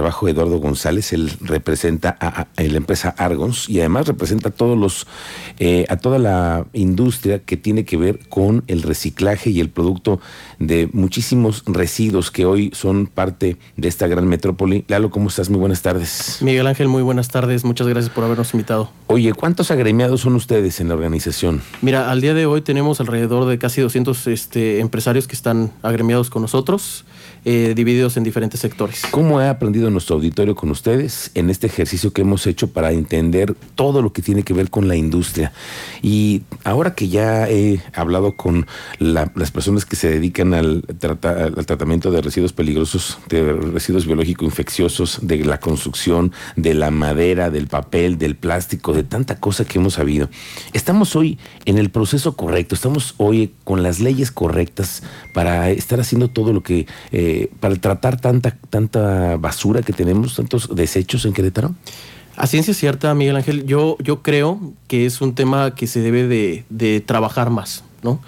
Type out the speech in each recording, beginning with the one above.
trabajo de Eduardo González, él representa a, la empresa Argons y además representa a todos los, eh, a toda la industria que tiene que ver con el reciclaje y el producto de muchísimos residuos que hoy son parte de esta gran metrópoli. Lalo, ¿cómo estás? Muy buenas tardes. Miguel Ángel, muy buenas tardes. Muchas gracias por habernos invitado. Oye, ¿cuántos agremiados son ustedes en la organización? Mira, al día de hoy tenemos alrededor de casi 200 este, empresarios que están agremiados con nosotros. Eh, divididos en diferentes sectores. ¿Cómo ha aprendido nuestro auditorio con ustedes en este ejercicio que hemos hecho para entender todo lo que tiene que ver con la industria? Y ahora que ya he hablado con las personas que se dedican al, al tratamiento de residuos peligrosos, de residuos biológicos infecciosos, de la construcción, de la madera, del papel, del plástico, de tanta cosa que hemos sabido, estamos hoy en el proceso correcto, estamos hoy con las leyes correctas para estar haciendo todo lo que... Eh, para tratar tanta, tanta basura que tenemos, tantos desechos en Querétaro? A ciencia cierta, Miguel Ángel, yo, yo creo que es un tema que se debe de, de trabajar más, ¿no?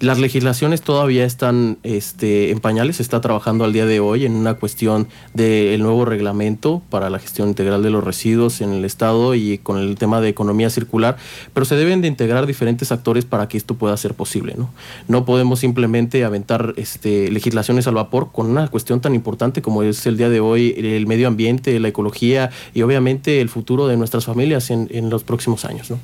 Las legislaciones todavía están este, en pañales, se está trabajando al día de hoy en una cuestión del nuevo reglamento para la gestión integral de los residuos en el Estado y con el tema de economía circular, pero se deben de integrar diferentes actores para que esto pueda ser posible. No, no podemos simplemente aventar este, legislaciones al vapor con una cuestión tan importante como es el día de hoy el medio ambiente, la ecología y obviamente el futuro de nuestras familias en, en los próximos años. ¿no?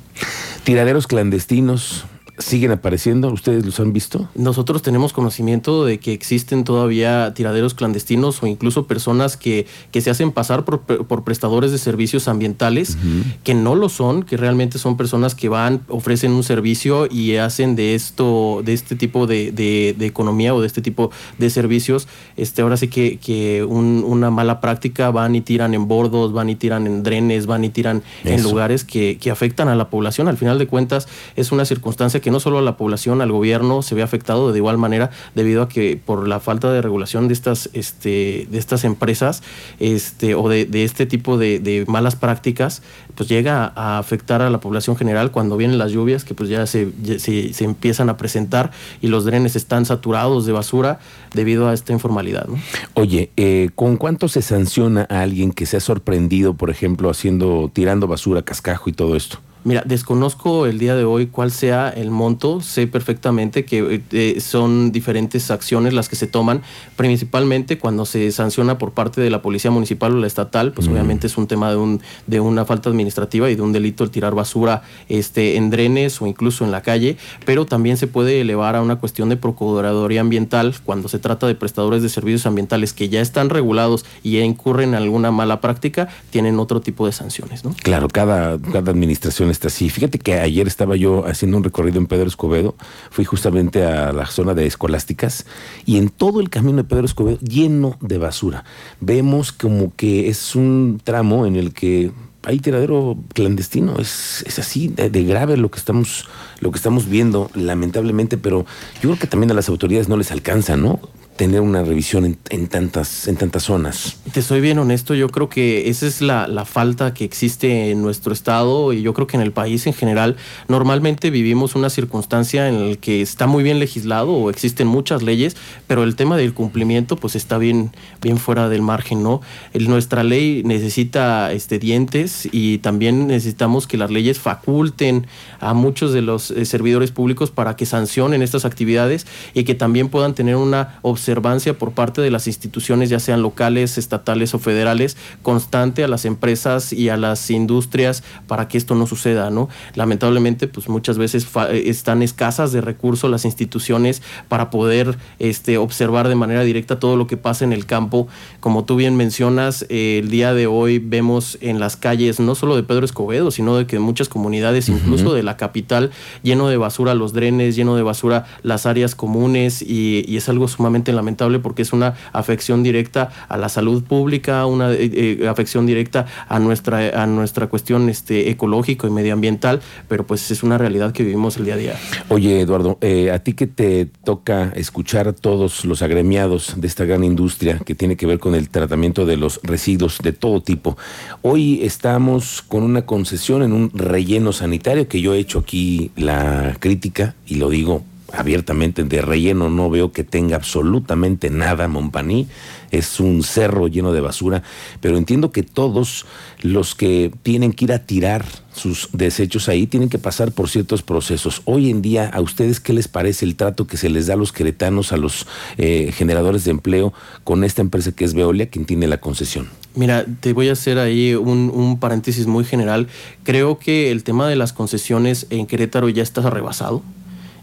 Tiraderos clandestinos, siguen apareciendo? ¿Ustedes los han visto? Nosotros tenemos conocimiento de que existen todavía tiraderos clandestinos o incluso personas que, que se hacen pasar por, por, prestadores de servicios ambientales, que no lo son, que realmente son personas que van, ofrecen un servicio y hacen de esto, de este tipo de, de, economía o de este tipo de servicios, este, ahora sí que, que una mala práctica, van y tiran en bordos, van y tiran en drenes, van y tiran en lugares que, que afectan a la población. Al final de cuentas, es una circunstancia que que no solo a la población, al gobierno se ve afectado de igual manera debido a que por la falta de regulación de estas, este, de estas empresas este, o de, este tipo de, malas prácticas, pues llega a afectar a la población general cuando vienen las lluvias que pues ya se, se, empiezan a presentar y los drenes están saturados de basura debido a esta informalidad. Oye, eh, ¿con cuánto se sanciona a alguien que se ha sorprendido, por ejemplo, haciendo, tirando basura, cascajo y todo esto? Mira, desconozco el día de hoy cuál sea el monto. Sé perfectamente que eh, son diferentes acciones las que se toman, principalmente cuando se sanciona por parte de la policía municipal o la estatal, pues obviamente es un tema de, un, de una falta administrativa y de un delito el tirar basura este, en drenes o incluso en la calle, pero también se puede elevar a una cuestión de procuraduría ambiental cuando se trata de prestadores de servicios ambientales que ya están regulados y incurren en alguna mala práctica, tienen otro tipo de sanciones. ¿no? Claro, cada, cada administración así. Fíjate que ayer estaba yo haciendo un recorrido en Pedro Escobedo, fui justamente a la zona de escolásticas y en todo el camino de Pedro Escobedo lleno de basura. Vemos como que es un tramo en el que hay tiradero clandestino, es, es así de, de, grave lo que estamos lo que estamos viendo, lamentablemente, pero yo creo que también a las autoridades no les alcanza, ¿no? Tener una revisión en, tantas, en tantas zonas. Te soy bien honesto, yo creo que esa es la, la, falta que existe en nuestro estado y yo creo que en el país en general. Normalmente vivimos una circunstancia en la que está muy bien legislado o existen muchas leyes, pero el tema del cumplimiento pues está bien, bien fuera del margen, ¿no? El, nuestra ley necesita este, dientes y también necesitamos que las leyes faculten a muchos de los eh, servidores públicos para que sancionen estas actividades y que también puedan tener una observación observancia por parte de las instituciones, ya sean locales, estatales o federales, constante a las empresas y a las industrias para que esto no suceda, ¿no? Lamentablemente, pues muchas veces están escasas de recursos las instituciones para poder este, observar de manera directa todo lo que pasa en el campo. Como tú bien mencionas, eh, el día de hoy vemos en las calles, no solo de Pedro Escobedo, sino de que muchas comunidades, incluso de la capital, lleno de basura los drenes, lleno de basura las áreas comunes y, y es algo sumamente lamentable porque es una afección directa a la salud pública, una eh, eh, afección directa a nuestra, a nuestra cuestión este, ecológico y medioambiental, pero pues es una realidad que vivimos el día a día. Oye, Eduardo, eh, a ti que te toca escuchar a todos los agremiados de esta gran industria que tiene que ver con el tratamiento de los residuos de todo tipo, hoy estamos con una concesión en un relleno sanitario que yo he hecho aquí la crítica y lo digo abiertamente de relleno no veo que tenga absolutamente nada Montpaní. es un cerro lleno de basura, pero entiendo que todos los que tienen que ir a tirar sus desechos ahí tienen que pasar por ciertos procesos. Hoy en día, ¿a ustedes qué les parece el trato que se les da a los queretanos, a los eh, generadores de empleo con esta empresa que es Veolia, quien tiene la concesión? Mira, te voy a hacer ahí un, un, paréntesis muy general. Creo que el tema de las concesiones en Querétaro ya está rebasado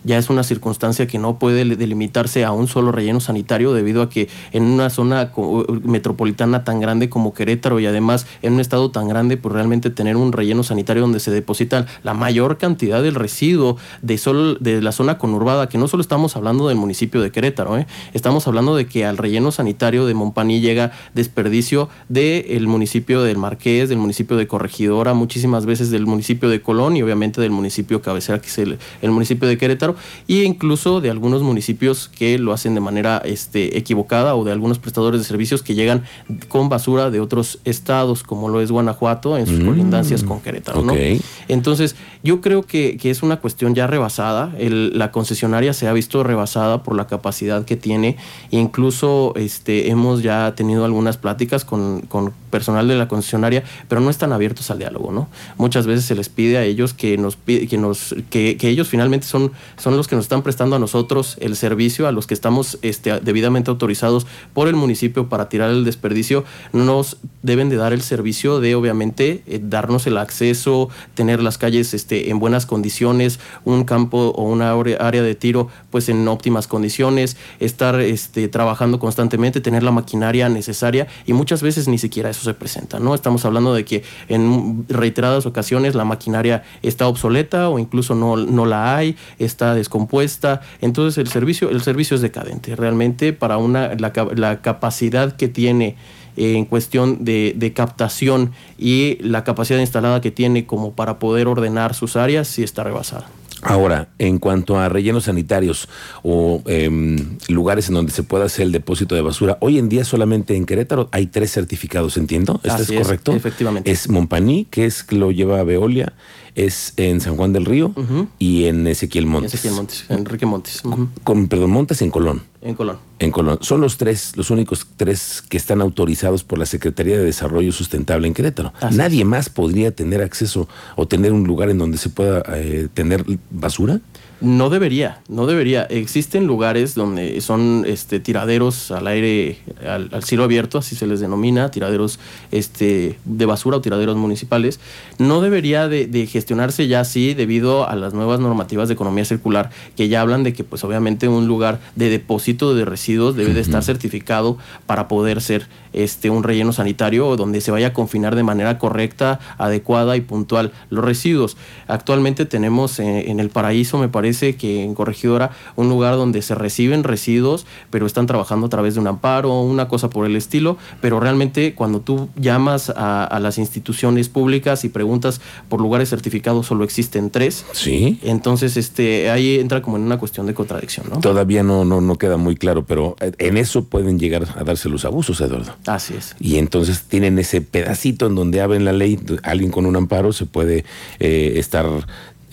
ya es una circunstancia que no puede delimitarse a un solo relleno sanitario debido a que en una zona metropolitana tan grande como Querétaro y además en un estado tan grande, pues realmente tener un relleno sanitario donde se deposita la mayor cantidad del residuo de, sol, de la zona conurbada, que no solo estamos hablando del municipio de Querétaro, ¿eh? estamos hablando de que al relleno sanitario de Montpaní llega desperdicio del municipio del Marqués, del municipio de Corregidora, muchísimas veces del municipio de Colón y obviamente del municipio cabecera, que es el municipio de Querétaro e incluso de algunos municipios que lo hacen de manera este, equivocada o de algunos prestadores de servicios que llegan con basura de otros estados, como lo es Guanajuato, en sus mm. colindancias con Querétaro. ¿no? Entonces, yo creo que, es una cuestión ya rebasada. la concesionaria se ha visto rebasada por la capacidad que tiene. E incluso este, hemos ya tenido algunas pláticas con, con personal de la concesionaria, pero no están abiertos al diálogo, ¿no? Muchas veces se les pide a ellos que nos que nos que, que ellos finalmente son son los que nos están prestando a nosotros el servicio, a los que estamos este, debidamente autorizados por el municipio para tirar el desperdicio, nos deben de dar el servicio de, obviamente, eh, darnos el acceso, tener las calles este, en buenas condiciones, un campo o una área de tiro pues en óptimas condiciones, estar este, trabajando constantemente, tener la maquinaria necesaria y muchas veces ni siquiera eso se presenta, ¿no? Estamos hablando de que en reiteradas ocasiones la maquinaria está obsoleta o incluso no, no la hay, está descompuesta. Entonces el servicio, el servicio es decadente. Realmente para una, la, capacidad que tiene eh, en cuestión de, de, captación y la capacidad instalada que tiene como para poder ordenar sus áreas, sí está rebasada. Ahora, en cuanto a rellenos sanitarios o em, lugares en donde se pueda hacer el depósito de basura, hoy en día solamente en Querétaro hay tres certificados, entiendo. ¿Esto es correcto? efectivamente. Es Montpaní, que es que lo lleva Veolia, es en San Juan del Río y en Ezequiel Montes. Ezequiel Montes, Enrique Montes. Con, perdón, Montes en Colón. En Colón. En Colón. Son los tres, los únicos tres que están autorizados por la Secretaría de Desarrollo Sustentable en Querétaro. Nadie más podría tener acceso o tener un lugar en donde se pueda eh, tener basura. No debería, no debería. Existen lugares donde son este, tiraderos al aire, al, cielo abierto, así se les denomina, tiraderos este, de basura o tiraderos municipales. No debería de, gestionarse ya así debido a las nuevas normativas de economía circular que ya hablan de que pues obviamente un lugar de depósito de residuos debe de estar certificado para poder ser este, un relleno sanitario donde se vaya a confinar de manera correcta, adecuada y puntual los residuos. Actualmente tenemos eh, en el paraíso, me parece, que en Corregidora, un lugar donde se reciben residuos, pero están trabajando a través de un amparo, una cosa por el estilo, pero realmente cuando tú llamas a, las instituciones públicas y preguntas por lugares certificados, solo existen tres. Sí. Entonces, este, ahí entra como en una cuestión de contradicción, ¿no? Todavía no, no, no queda muy claro, pero eh, en eso pueden llegar a darse los abusos, Eduardo. Así es. Y entonces tienen ese pedacito en donde abren la ley, alguien con un amparo se puede eh, estar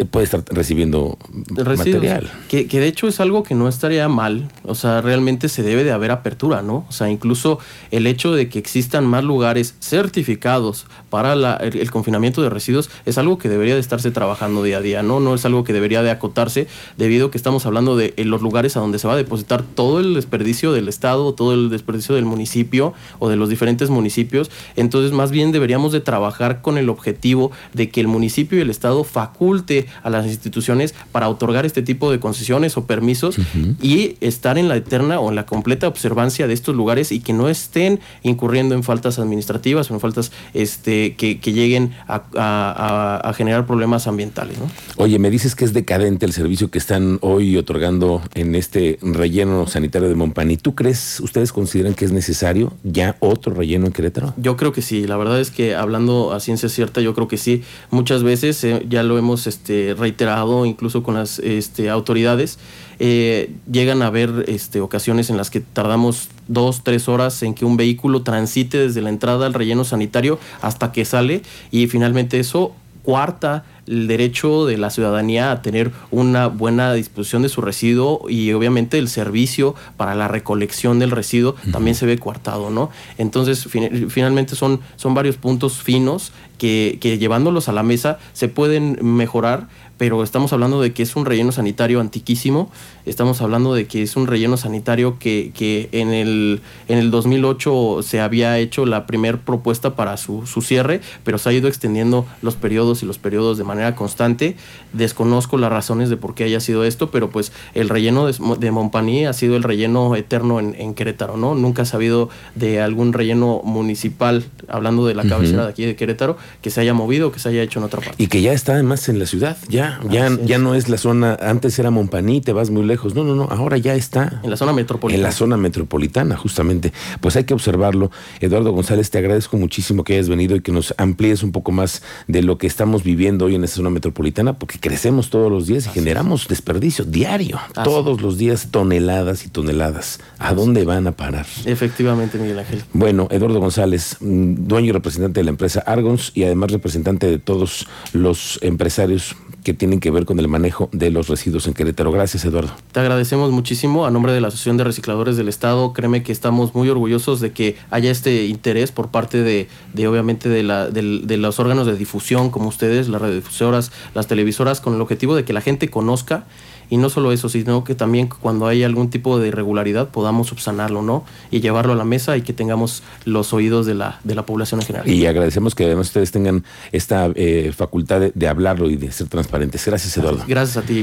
puede estar recibiendo material. Que, que, de hecho es algo que no estaría mal, o sea, realmente se debe de haber apertura, ¿no? O sea, incluso el hecho de que existan más lugares certificados para el, confinamiento de residuos es algo que debería de estarse trabajando día a día, ¿no? No es algo que debería de acotarse debido a que estamos hablando de los lugares a donde se va a depositar todo el desperdicio del Estado, todo el desperdicio del municipio o de los diferentes municipios. Entonces, más bien deberíamos de trabajar con el objetivo de que el municipio y el Estado faculte a las instituciones para otorgar este tipo de concesiones o permisos y estar en la eterna o en la completa observancia de estos lugares y que no estén incurriendo en faltas administrativas o en faltas este, que, lleguen a, generar problemas ambientales. Oye, me dices que es decadente el servicio que están hoy otorgando en este relleno sanitario de Montpaní. ¿Tú crees, ustedes consideran que es necesario ya otro relleno en Querétaro? Yo creo que sí, la verdad es que hablando a ciencia cierta, yo creo que sí. Muchas veces eh, ya lo hemos este, reiterado incluso con las este, autoridades. Eh, llegan a haber este, ocasiones en las que tardamos dos, tres horas en que un vehículo transite desde la entrada al relleno sanitario hasta que sale y finalmente eso cuarta el derecho de la ciudadanía a tener una buena disposición de su residuo y obviamente el servicio para la recolección del residuo también se ve coartado, ¿no? Entonces, finalmente son, son varios puntos finos que, que llevándolos a la mesa se pueden mejorar pero estamos hablando de que es un relleno sanitario antiquísimo, estamos hablando de que es un relleno sanitario que, que en, el, en el 2008 se había hecho la primera propuesta para su, su, cierre, pero se ha ido extendiendo los periodos y los periodos de manera constante. Desconozco las razones de por qué haya sido esto, pero pues el relleno de, de ha sido el relleno eterno en, en, Querétaro, ¿no? Nunca ha sabido de algún relleno municipal, hablando de la cabecera de aquí de Querétaro, que se haya movido, que se haya hecho en otra parte. Y que ya está además en la ciudad, ya ya, ya, no es la zona, antes era Montpaní, te vas muy lejos. No, no, no, ahora ya está. En la zona metropolitana. En la zona metropolitana, justamente. Pues hay que observarlo. Eduardo González, te agradezco muchísimo que hayas venido y que nos amplíes un poco más de lo que estamos viviendo hoy en esta zona metropolitana, porque crecemos todos los días y generamos desperdicio diario. Todos los días toneladas y toneladas. ¿A dónde van a parar? Efectivamente, Miguel Ángel. Bueno, Eduardo González, mm, dueño y representante de la empresa Argons y además representante de todos los empresarios que tienen que ver con el manejo de los residuos en Querétaro. Gracias, Eduardo. Te agradecemos muchísimo a nombre de la Asociación de Recicladores del Estado. Créeme que estamos muy orgullosos de que haya este interés por parte de, de obviamente, de, la, de, de, los órganos de difusión como ustedes, las radiodifusoras, las televisoras, con el objetivo de que la gente conozca y no solo eso, sino que también cuando hay algún tipo de irregularidad podamos subsanarlo, ¿no? Y llevarlo a la mesa y que tengamos los oídos de la, de la población en general. Y agradecemos que además ustedes tengan esta eh, facultad de, de hablarlo y de ser transparentes. Gracias, Eduardo. Gracias a ti.